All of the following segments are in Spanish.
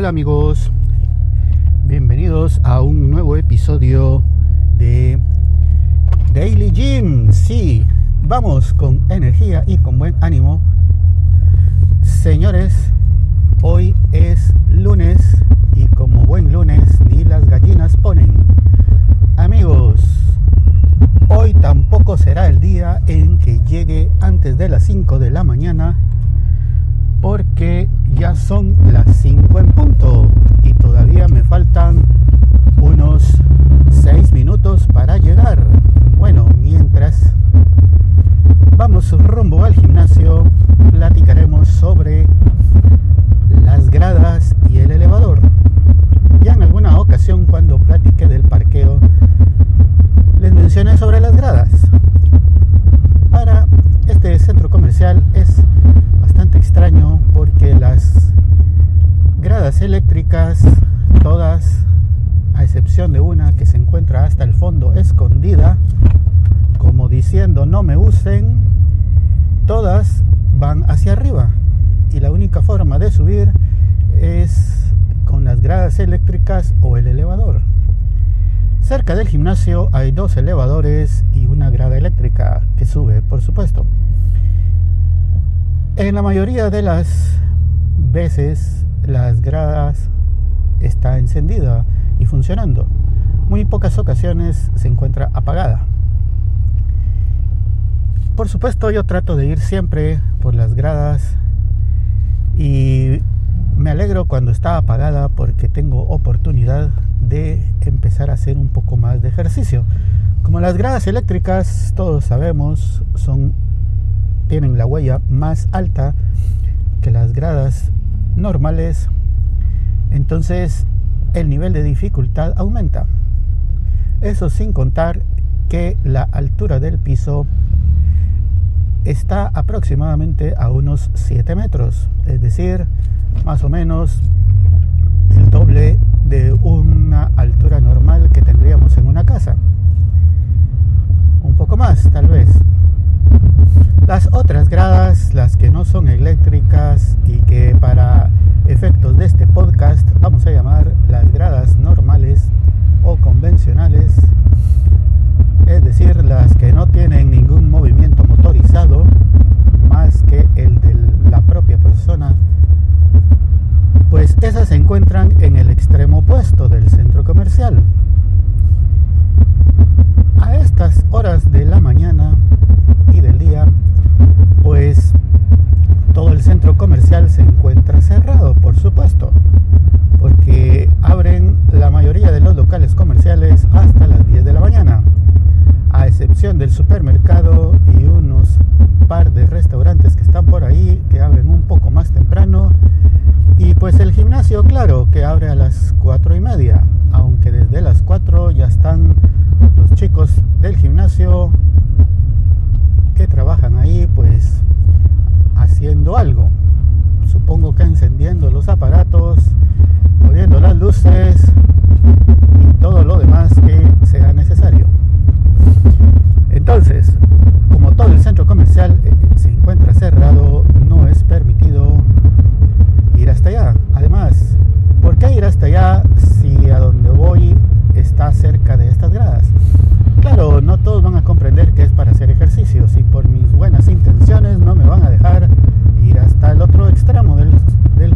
Hola amigos, bienvenidos a un nuevo episodio de Daily Gym. Sí, vamos con energía y con buen ánimo. Señores, hoy es lunes y como buen lunes ni las gallinas ponen. Amigos, hoy tampoco será el día en que llegue antes de las 5 de la mañana porque ya son las 5 en punto y todavía me faltan unos 6 minutos para llegar. Bueno, mientras vamos rumbo al gimnasio, platicaremos sobre las gradas y el elevador. Ya en alguna ocasión cuando platiqué del parqueo, les mencioné sobre las gradas. Para este centro comercial es extraño porque las eléctricas, todas, a excepción de una que se encuentra hasta el fondo escondida, como diciendo no me usen, todas van hacia arriba. Y la única forma de subir es con las gradas eléctricas o el elevador. Cerca del gimnasio hay dos elevadores y una grada eléctrica que sube, por supuesto. En la mayoría de las veces las gradas está encendida y funcionando. Muy pocas ocasiones se encuentra apagada. Por supuesto yo trato de ir siempre por las gradas y me alegro cuando está apagada porque tengo oportunidad de empezar a hacer un poco más de ejercicio. Como las gradas eléctricas, todos sabemos, son tienen la huella más alta que las gradas normales, entonces el nivel de dificultad aumenta. Eso sin contar que la altura del piso está aproximadamente a unos 7 metros, es decir, más o menos el doble de una altura normal que tendríamos en una casa. Un poco más, tal vez. Las otras gradas, las que no son eléctricas y que para efectos de este podcast vamos a llamar las gradas normales o convencionales, es decir, las que no tienen ningún movimiento motorizado más que el de la propia persona, pues esas se encuentran en el extremo opuesto del centro comercial. A estas horas de la mañana y del día pues todo el centro comercial se encuentra cerrado, por supuesto, porque abren la mayoría de los locales comerciales hasta las 10 de la mañana, a excepción del supermercado y unos par de restaurantes que están por ahí que abren un poco más temprano. Y pues el gimnasio, claro, que abre a las 4 y media, aunque desde las 4 ya están los chicos del gimnasio que trabajan ahí pues haciendo algo. Supongo que encendiendo los aparatos, poniendo las luces y todo lo demás que sea necesario. Entonces, como todo el centro comercial eh, se encuentra cerrado, no es permitido ir hasta allá. Además, ¿por qué ir hasta allá si a donde voy está cerca de estas gradas? Claro, no todos van a comprender que es para hacer ejercicios y por mis buenas intenciones no me van a dejar ir hasta el otro extremo del,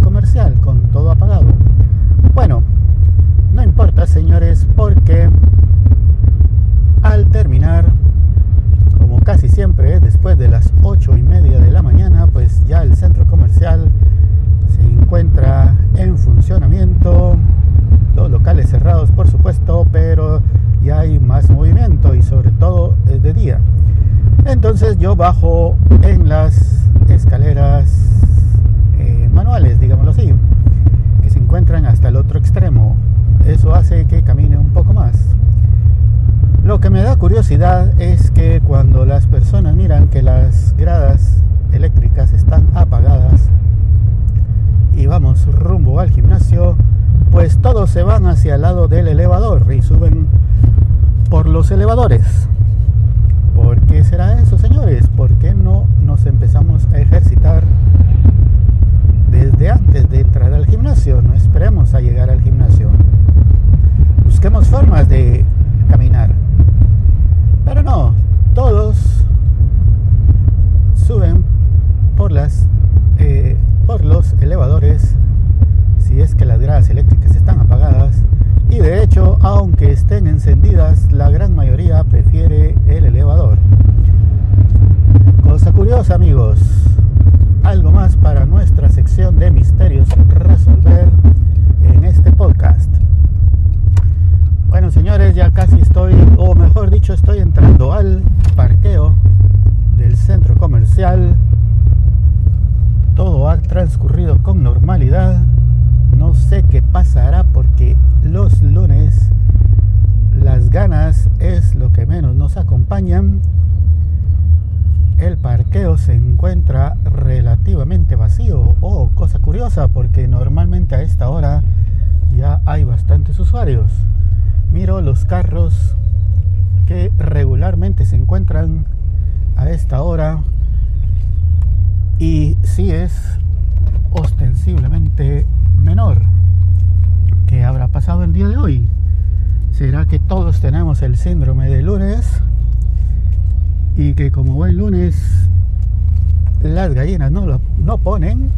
comercial con todo apagado. Bueno, no importa señores porque al terminar, como casi siempre después de las ocho y media de la mañana, pues ya el centro comercial se encuentra en funcionamiento, los locales cerrados por supuesto, pero y hay más movimiento y sobre todo de día. Entonces yo bajo en las escaleras eh, manuales, digámoslo así, que se encuentran hasta el otro extremo. Eso hace que camine un poco más. Lo que me da curiosidad es que cuando las personas miran que las gradas eléctricas están apagadas y vamos rumbo al gimnasio, pues todos se van hacia el lado del elevador y suben por los elevadores. ¿Por qué será eso, señores? ¿Por qué no nos empezamos Eh, por los elevadores si es que las gradas eléctricas están apagadas. Y de hecho aunque estén encendidas la gran mayoría prefiere el elevador. Cosa curiosa amigos. Algo más para nuestra sección de misterios resolver en este podcast. Bueno señores ya casi estoy o mejor dicho estoy entrando al parqueo del centro comercial. Ha transcurrido con normalidad. No sé qué pasará porque los lunes las ganas es lo que menos nos acompañan. El parqueo se encuentra relativamente vacío. Oh, cosa curiosa porque normalmente a esta hora ya hay bastantes usuarios. Miro los carros que regularmente se encuentran a esta hora y si es ostensiblemente menor. ¿Qué habrá pasado el día de hoy? ¿Será que todos tenemos el síndrome de lunes? Y que como buen lunes las gallinas no lo no ponen.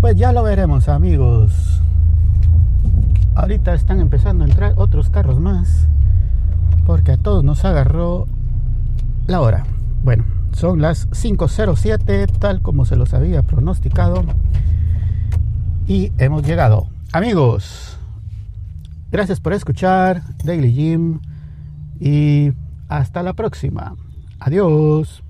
Pues ya lo veremos amigos. Ahorita están empezando a entrar otros carros más. Porque a todos nos agarró la hora. Bueno, son las 5.07 tal como se los había pronosticado. Y hemos llegado. Amigos, gracias por escuchar Daily Gym y hasta la próxima. Adiós.